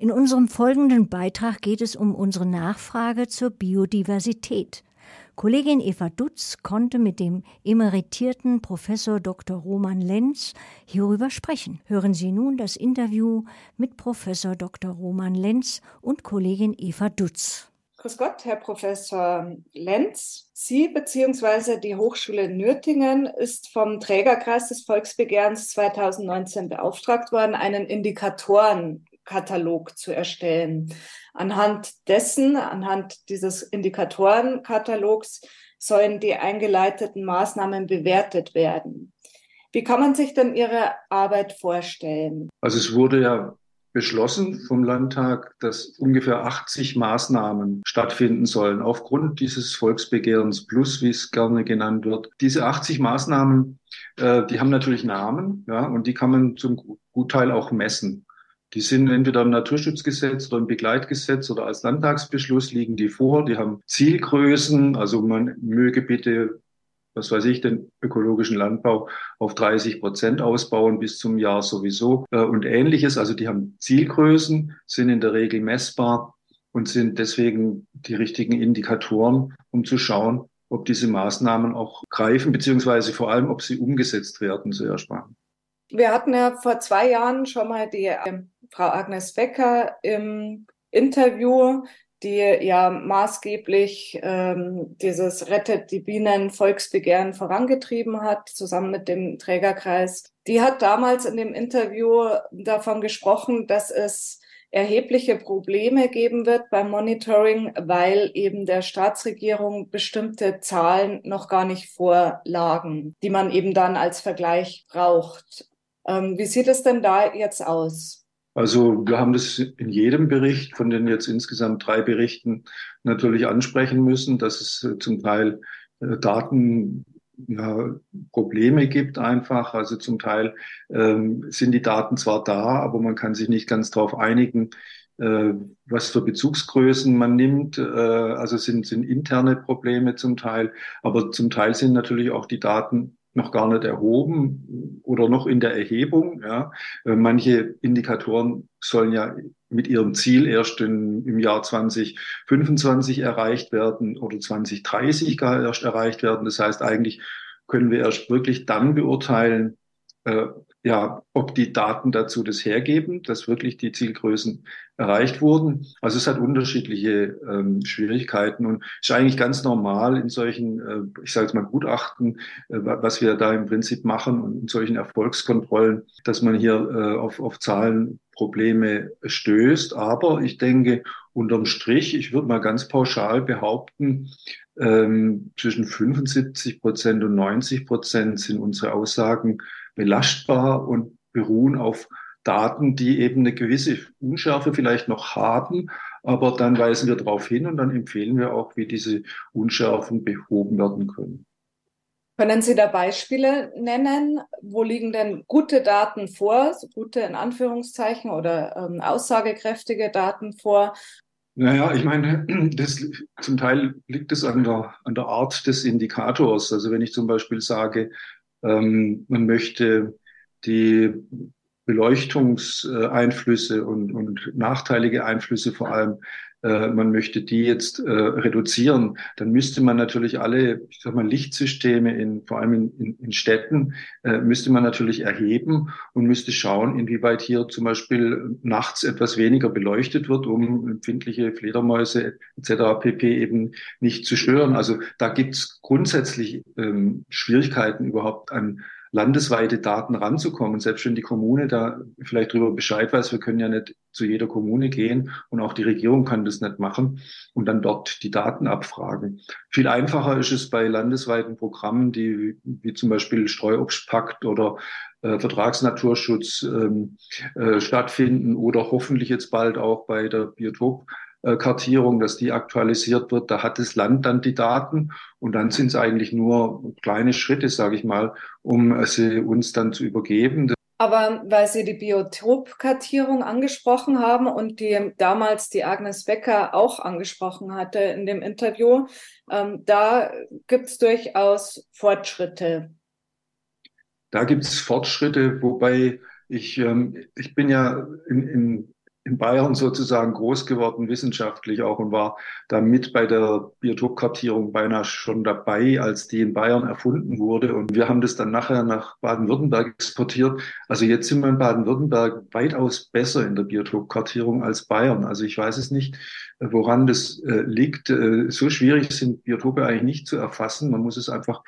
In unserem folgenden Beitrag geht es um unsere Nachfrage zur Biodiversität. Kollegin Eva Dutz konnte mit dem emeritierten Professor Dr. Roman Lenz hierüber sprechen. Hören Sie nun das Interview mit Professor Dr. Roman Lenz und Kollegin Eva Dutz. Grüß Gott, Herr Professor Lenz. Sie bzw. die Hochschule Nürtingen ist vom Trägerkreis des Volksbegehrens 2019 beauftragt worden, einen Indikatorenkatalog zu erstellen. Anhand dessen, anhand dieses Indikatorenkatalogs sollen die eingeleiteten Maßnahmen bewertet werden. Wie kann man sich denn Ihre Arbeit vorstellen? Also es wurde ja beschlossen vom Landtag, dass ungefähr 80 Maßnahmen stattfinden sollen aufgrund dieses Volksbegehrens Plus, wie es gerne genannt wird. Diese 80 Maßnahmen, äh, die haben natürlich Namen, ja, und die kann man zum Gutteil auch messen. Die sind entweder im Naturschutzgesetz oder im Begleitgesetz oder als Landtagsbeschluss liegen die vor. Die haben Zielgrößen. Also man möge bitte, was weiß ich, den ökologischen Landbau auf 30 Prozent ausbauen bis zum Jahr sowieso äh, und ähnliches. Also die haben Zielgrößen, sind in der Regel messbar und sind deswegen die richtigen Indikatoren, um zu schauen, ob diese Maßnahmen auch greifen, beziehungsweise vor allem, ob sie umgesetzt werden, sehr spannend. Wir hatten ja vor zwei Jahren schon mal die äh, Frau Agnes Becker im Interview, die ja maßgeblich ähm, dieses Rettet die Bienen Volksbegehren vorangetrieben hat, zusammen mit dem Trägerkreis. Die hat damals in dem Interview davon gesprochen, dass es erhebliche Probleme geben wird beim Monitoring, weil eben der Staatsregierung bestimmte Zahlen noch gar nicht vorlagen, die man eben dann als Vergleich braucht. Ähm, wie sieht es denn da jetzt aus? Also wir haben das in jedem Bericht von den jetzt insgesamt drei Berichten natürlich ansprechen müssen, dass es äh, zum Teil äh, Daten ja, Probleme gibt einfach. Also zum Teil ähm, sind die Daten zwar da, aber man kann sich nicht ganz darauf einigen, äh, was für Bezugsgrößen man nimmt. Äh, also sind, sind interne Probleme zum Teil, aber zum Teil sind natürlich auch die Daten noch gar nicht erhoben oder noch in der Erhebung. Ja. Äh, manche Indikatoren sollen ja mit ihrem Ziel erst in, im Jahr 2025 erreicht werden oder 2030 gar erst erreicht werden. Das heißt, eigentlich können wir erst wirklich dann beurteilen, äh, ja, ob die Daten dazu das hergeben, dass wirklich die Zielgrößen erreicht wurden. Also es hat unterschiedliche ähm, Schwierigkeiten und ist eigentlich ganz normal in solchen, äh, ich sage jetzt mal Gutachten, äh, was wir da im Prinzip machen und in solchen Erfolgskontrollen, dass man hier äh, auf, auf Zahlenprobleme stößt. Aber ich denke, unterm Strich, ich würde mal ganz pauschal behaupten, ähm, zwischen 75 Prozent und 90 Prozent sind unsere Aussagen belastbar und beruhen auf Daten, die eben eine gewisse Unschärfe vielleicht noch haben, aber dann weisen wir darauf hin und dann empfehlen wir auch, wie diese Unschärfen behoben werden können. Können Sie da Beispiele nennen? Wo liegen denn gute Daten vor, so gute in Anführungszeichen oder ähm, aussagekräftige Daten vor? Naja, ich meine, das, zum Teil liegt es an der, an der Art des Indikators. Also wenn ich zum Beispiel sage, ähm, man möchte die Beleuchtungseinflüsse und, und nachteilige Einflüsse vor allem, äh, man möchte die jetzt äh, reduzieren, dann müsste man natürlich alle, ich sag mal, Lichtsysteme in, vor allem in, in, in Städten, äh, müsste man natürlich erheben und müsste schauen, inwieweit hier zum Beispiel nachts etwas weniger beleuchtet wird, um empfindliche Fledermäuse etc. pp. eben nicht zu stören. Also da gibt's grundsätzlich ähm, Schwierigkeiten überhaupt an landesweite Daten ranzukommen. Selbst wenn die Kommune da vielleicht darüber Bescheid weiß, wir können ja nicht zu jeder Kommune gehen und auch die Regierung kann das nicht machen und dann dort die Daten abfragen. Viel einfacher ist es bei landesweiten Programmen, die wie zum Beispiel Streuobstpakt oder äh, Vertragsnaturschutz ähm, äh, stattfinden oder hoffentlich jetzt bald auch bei der Biotop Kartierung, dass die aktualisiert wird. Da hat das Land dann die Daten und dann sind es eigentlich nur kleine Schritte, sage ich mal, um sie uns dann zu übergeben. Aber weil Sie die Biotopkartierung angesprochen haben und die damals die Agnes Becker auch angesprochen hatte in dem Interview, ähm, da gibt es durchaus Fortschritte. Da gibt es Fortschritte, wobei ich, ähm, ich bin ja in, in in Bayern sozusagen groß geworden, wissenschaftlich auch, und war da mit bei der Biotopkartierung beinahe schon dabei, als die in Bayern erfunden wurde. Und wir haben das dann nachher nach Baden-Württemberg exportiert. Also jetzt sind wir in Baden-Württemberg weitaus besser in der Biotopkartierung als Bayern. Also ich weiß es nicht, woran das äh, liegt. Äh, so schwierig sind Biotope eigentlich nicht zu erfassen. Man muss es einfach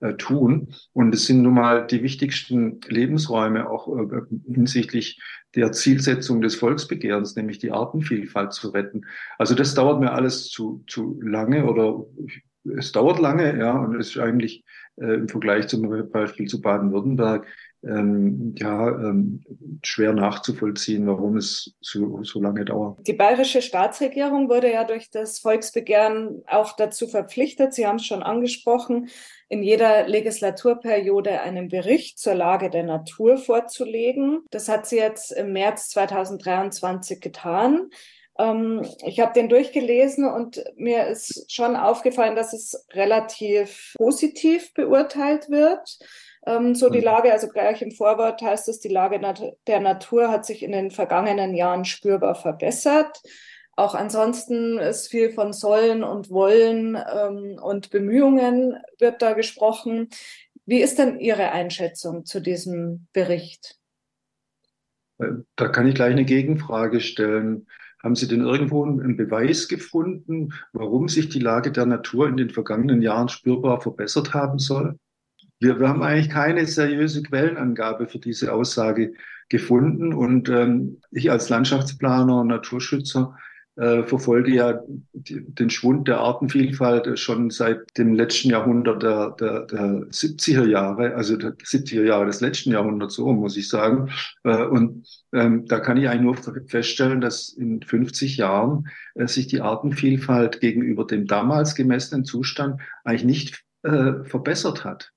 äh, tun. Und es sind nun mal die wichtigsten Lebensräume auch äh, hinsichtlich der Zielsetzung des Volksbegehrens, nämlich die Artenvielfalt zu retten. Also das dauert mir alles zu, zu lange oder es dauert lange, ja, und es ist eigentlich äh, im Vergleich zum Beispiel zu Baden-Württemberg ähm, ja, ähm, schwer nachzuvollziehen, warum es so, so lange dauert. Die bayerische Staatsregierung wurde ja durch das Volksbegehren auch dazu verpflichtet, Sie haben es schon angesprochen, in jeder Legislaturperiode einen Bericht zur Lage der Natur vorzulegen. Das hat sie jetzt im März 2023 getan. Ähm, ich habe den durchgelesen und mir ist schon aufgefallen, dass es relativ positiv beurteilt wird. Ähm, so die mhm. Lage, also gleich im Vorwort heißt es, die Lage der Natur hat sich in den vergangenen Jahren spürbar verbessert. Auch ansonsten ist viel von Sollen und Wollen ähm, und Bemühungen wird da gesprochen. Wie ist denn Ihre Einschätzung zu diesem Bericht? Da kann ich gleich eine Gegenfrage stellen. Haben Sie denn irgendwo einen Beweis gefunden, warum sich die Lage der Natur in den vergangenen Jahren spürbar verbessert haben soll? Wir, wir haben eigentlich keine seriöse Quellenangabe für diese Aussage gefunden. Und ähm, ich als Landschaftsplaner und Naturschützer äh, verfolge ja die, den Schwund der Artenvielfalt schon seit dem letzten Jahrhundert der, der, der 70er Jahre, also der 70er Jahre des letzten Jahrhunderts, so muss ich sagen. Äh, und ähm, da kann ich eigentlich nur feststellen, dass in 50 Jahren äh, sich die Artenvielfalt gegenüber dem damals gemessenen Zustand eigentlich nicht äh, verbessert hat.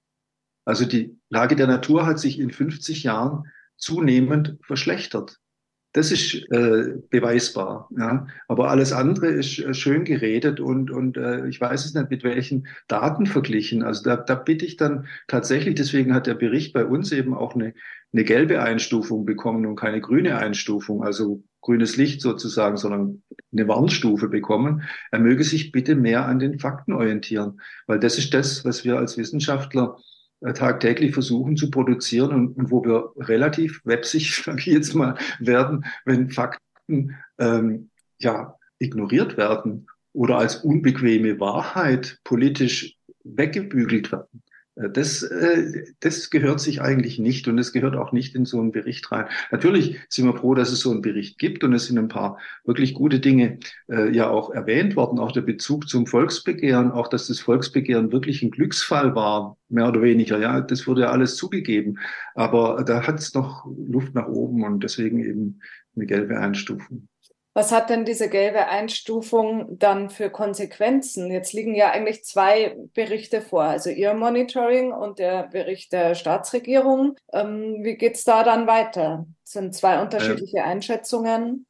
Also die Lage der Natur hat sich in 50 Jahren zunehmend verschlechtert. Das ist äh, beweisbar. Ja. Aber alles andere ist äh, schön geredet und, und äh, ich weiß es nicht, mit welchen Daten verglichen. Also da, da bitte ich dann tatsächlich, deswegen hat der Bericht bei uns eben auch eine, eine gelbe Einstufung bekommen und keine grüne Einstufung, also grünes Licht sozusagen, sondern eine Warnstufe bekommen. Er möge sich bitte mehr an den Fakten orientieren, weil das ist das, was wir als Wissenschaftler tagtäglich versuchen zu produzieren und, und wo wir relativ websig, sage jetzt mal, werden, wenn Fakten ähm, ja ignoriert werden oder als unbequeme Wahrheit politisch weggebügelt werden. Das, äh, das gehört sich eigentlich nicht und es gehört auch nicht in so einen Bericht rein. Natürlich sind wir froh, dass es so einen Bericht gibt und es sind ein paar wirklich gute Dinge äh, ja auch erwähnt worden, auch der Bezug zum Volksbegehren, auch dass das Volksbegehren wirklich ein Glücksfall war, mehr oder weniger. Ja, das wurde ja alles zugegeben, aber da hat es noch Luft nach oben und deswegen eben eine gelbe Einstufung. Was hat denn diese gelbe Einstufung dann für Konsequenzen? Jetzt liegen ja eigentlich zwei Berichte vor, also Ihr Monitoring und der Bericht der Staatsregierung. Ähm, wie geht es da dann weiter? Das sind zwei unterschiedliche Einschätzungen.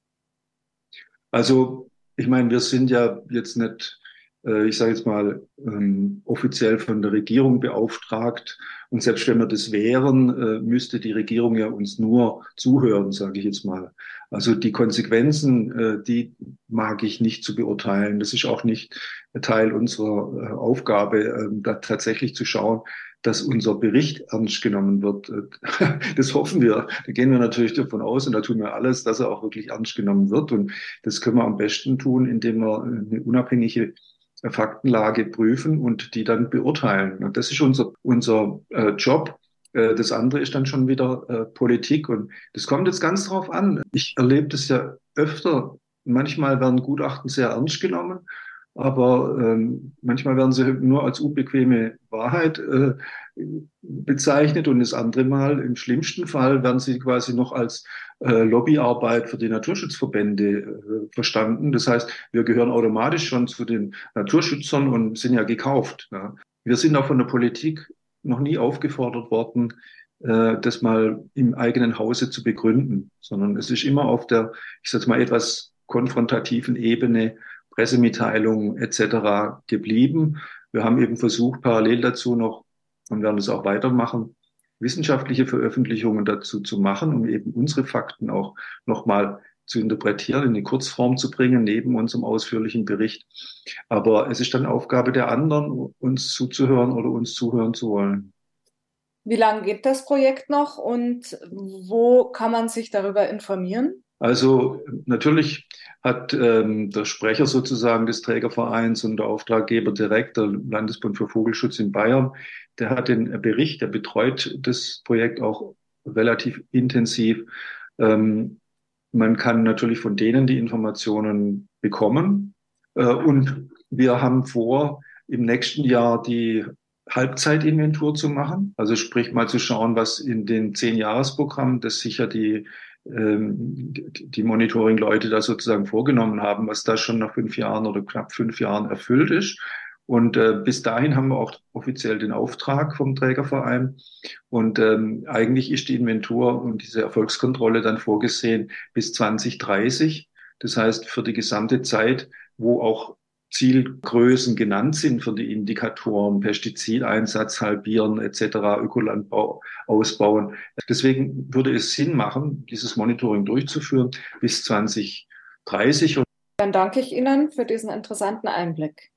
Also, ich meine, wir sind ja jetzt nicht, äh, ich sage jetzt mal, ähm, offiziell von der Regierung beauftragt. Und selbst wenn wir das wären, äh, müsste die Regierung ja uns nur zuhören, sage ich jetzt mal. Also die Konsequenzen, äh, die mag ich nicht zu beurteilen. Das ist auch nicht Teil unserer äh, Aufgabe, ähm, da tatsächlich zu schauen, dass unser Bericht ernst genommen wird. Das hoffen wir. Da gehen wir natürlich davon aus und da tun wir alles, dass er auch wirklich ernst genommen wird. Und das können wir am besten tun, indem wir eine unabhängige Faktenlage prüfen und die dann beurteilen. Und das ist unser, unser äh, Job. Äh, das andere ist dann schon wieder äh, Politik und das kommt jetzt ganz drauf an. Ich erlebe das ja öfter. Manchmal werden Gutachten sehr ernst genommen, aber ähm, manchmal werden sie nur als unbequeme Wahrheit äh, bezeichnet und das andere Mal, im schlimmsten Fall, werden sie quasi noch als äh, Lobbyarbeit für die Naturschutzverbände äh, verstanden. Das heißt, wir gehören automatisch schon zu den Naturschützern und sind ja gekauft. Ja. Wir sind auch von der Politik noch nie aufgefordert worden, äh, das mal im eigenen Hause zu begründen, sondern es ist immer auf der, ich sage mal, etwas konfrontativen Ebene, Pressemitteilungen etc. geblieben. Wir haben eben versucht, parallel dazu noch, und werden es auch weitermachen, wissenschaftliche Veröffentlichungen dazu zu machen, um eben unsere Fakten auch nochmal zu interpretieren, in die Kurzform zu bringen, neben unserem ausführlichen Bericht. Aber es ist dann Aufgabe der anderen, uns zuzuhören oder uns zuhören zu wollen. Wie lange geht das Projekt noch und wo kann man sich darüber informieren? Also natürlich hat ähm, der Sprecher sozusagen des Trägervereins und der Auftraggeber direkt, der Landesbund für Vogelschutz in Bayern, der hat den Bericht, der betreut das Projekt auch relativ intensiv. Ähm, man kann natürlich von denen die Informationen bekommen. Äh, und wir haben vor, im nächsten Jahr die Halbzeitinventur zu machen. Also sprich mal zu schauen, was in den zehn Jahresprogrammen, das sicher die ähm, die Monitoring-Leute da sozusagen vorgenommen haben, was da schon nach fünf Jahren oder knapp fünf Jahren erfüllt ist. Und äh, bis dahin haben wir auch offiziell den Auftrag vom Trägerverein. Und ähm, eigentlich ist die Inventur und diese Erfolgskontrolle dann vorgesehen bis 2030. Das heißt, für die gesamte Zeit, wo auch Zielgrößen genannt sind für die Indikatoren, Pestizideinsatz halbieren etc., Ökolandbau ausbauen. Deswegen würde es Sinn machen, dieses Monitoring durchzuführen bis 2030. Dann danke ich Ihnen für diesen interessanten Einblick.